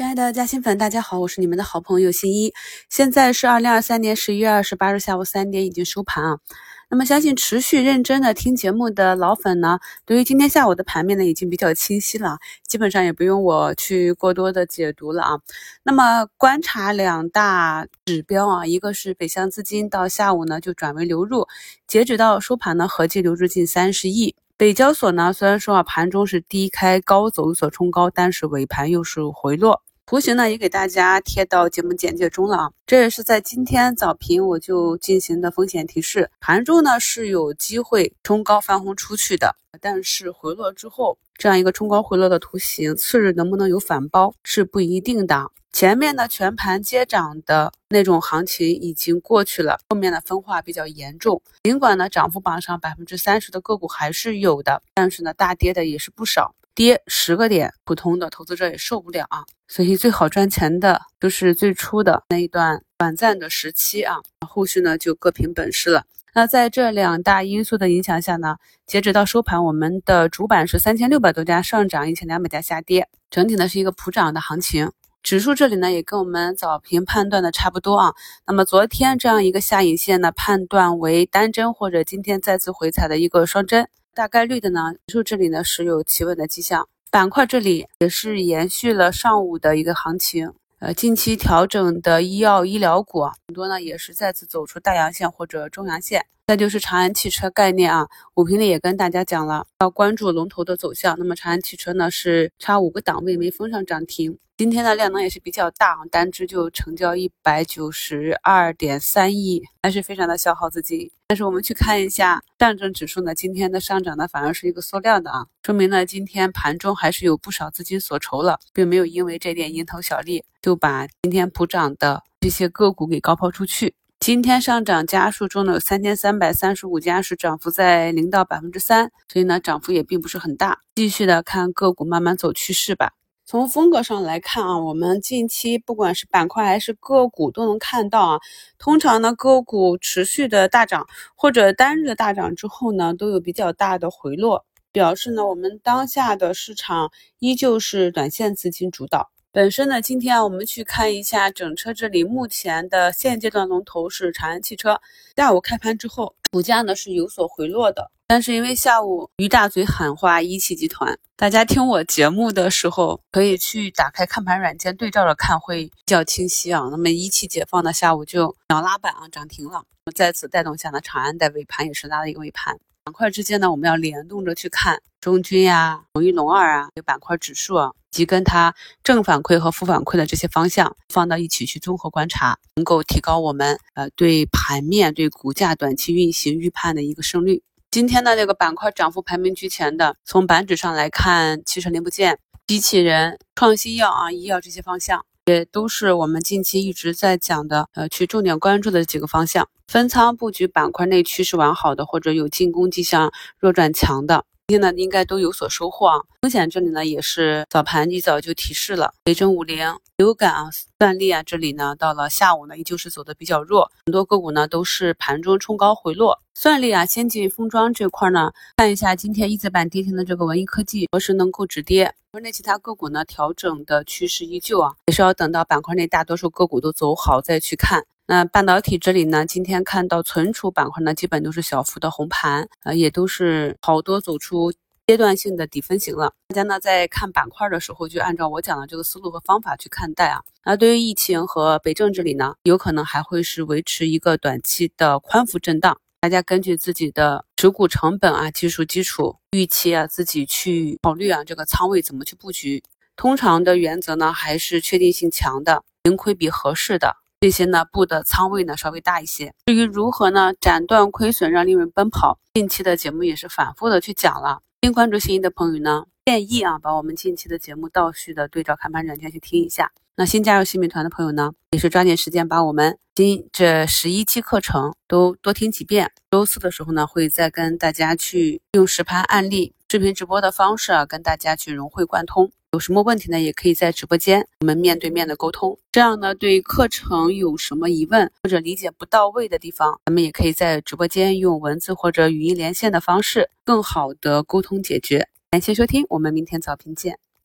亲爱的嘉兴粉，大家好，我是你们的好朋友新一。现在是二零二三年十一月二十八日下午三点，已经收盘啊。那么，相信持续认真的听节目的老粉呢，对于今天下午的盘面呢，已经比较清晰了，基本上也不用我去过多的解读了啊。那么，观察两大指标啊，一个是北向资金到下午呢就转为流入，截止到收盘呢，合计流入近三十亿。北交所呢，虽然说啊盘中是低开高走，有所冲高，但是尾盘又是回落。图形呢也给大家贴到节目简介中了啊，这也是在今天早评我就进行的风险提示。盘中呢是有机会冲高翻红出去的，但是回落之后，这样一个冲高回落的图形，次日能不能有反包是不一定的。前面呢全盘接涨的那种行情已经过去了，后面的分化比较严重。尽管呢涨幅榜上百分之三十的个股还是有的，但是呢大跌的也是不少，跌十个点，普通的投资者也受不了啊。所以最好赚钱的就是最初的那一段短暂的时期啊，后续呢就各凭本事了。那在这两大因素的影响下呢，截止到收盘，我们的主板是三千六百多家上涨，一千两百家下跌，整体呢是一个普涨的行情。指数这里呢也跟我们早评判断的差不多啊。那么昨天这样一个下影线呢，判断为单针或者今天再次回踩的一个双针，大概率的呢，指数这里呢是有企稳的迹象。板块这里也是延续了上午的一个行情。呃，近期调整的医药医疗股很多呢，也是再次走出大阳线或者中阳线。再就是长安汽车概念啊，五平里也跟大家讲了，要关注龙头的走向。那么长安汽车呢，是差五个档位没封上涨停。今天的量能也是比较大，单只就成交一百九十二点三亿，还是非常的消耗资金。但是我们去看一下上证指数呢，今天的上涨呢反而是一个缩量的啊，说明呢今天盘中还是有不少资金锁筹了，并没有因为这点蝇头小利就把今天普涨的这些个股给高抛出去。今天上涨家数中呢有三千三百三十五家是涨幅在零到百分之三，所以呢涨幅也并不是很大。继续的看个股慢慢走趋势吧。从风格上来看啊，我们近期不管是板块还是个股都能看到啊，通常呢个股持续的大涨或者单日的大涨之后呢，都有比较大的回落，表示呢我们当下的市场依旧是短线资金主导。本身呢，今天我们去看一下整车这里目前的现阶段龙头是长安汽车，下午开盘之后股价呢是有所回落的。但是因为下午于大嘴喊话一汽集团，大家听我节目的时候可以去打开看盘软件对照着看，会比较清晰啊。那么一汽解放呢，下午就秒拉板啊，涨停了。在此带动下呢，长安在尾盘也是拉了一个尾盘。板块之间呢，我们要联动着去看中军呀、龙一、龙二啊，有板块指数啊，及跟它正反馈和负反馈的这些方向放到一起去综合观察，能够提高我们呃对盘面、对股价短期运行预判的一个胜率。今天的这个板块涨幅排名居前的，从板指上来看，汽车零部件、机器人、创新药啊、医药这些方向，也都是我们近期一直在讲的，呃，去重点关注的几个方向。分仓布局板块内趋势完好的，或者有进攻迹象弱转强的。今天呢，应该都有所收获啊。风险这里呢，也是早盘一早就提示了，北证五零、流感啊、算力啊，这里呢，到了下午呢，依旧是走的比较弱，很多个股呢都是盘中冲高回落。算力啊，先进封装这块呢，看一下今天一字板跌停的这个文艺科技何时能够止跌。国内其他个股呢，调整的趋势依旧啊，也是要等到板块内大多数个股都走好再去看。那半导体这里呢，今天看到存储板块呢，基本都是小幅的红盘，呃，也都是好多走出阶段性的底分型了。大家呢在看板块的时候，就按照我讲的这个思路和方法去看待啊。那对于疫情和北证这里呢，有可能还会是维持一个短期的宽幅震荡。大家根据自己的持股成本啊、技术基础预期啊，自己去考虑啊，这个仓位怎么去布局。通常的原则呢，还是确定性强的，盈亏比合适的。这些呢，布的仓位呢稍微大一些。至于如何呢斩断亏损，让利润奔跑，近期的节目也是反复的去讲了。新关注新一的朋友呢，建议啊把我们近期的节目倒序的对照看盘软件去听一下。那新加入新美团的朋友呢，也是抓紧时间把我们今这十一期课程都多听几遍。周四的时候呢，会再跟大家去用实盘案例、视频直播的方式啊，跟大家去融会贯通。有什么问题呢？也可以在直播间我们面对面的沟通。这样呢，对课程有什么疑问或者理解不到位的地方，咱们也可以在直播间用文字或者语音连线的方式，更好的沟通解决。感谢收听，我们明天早评见。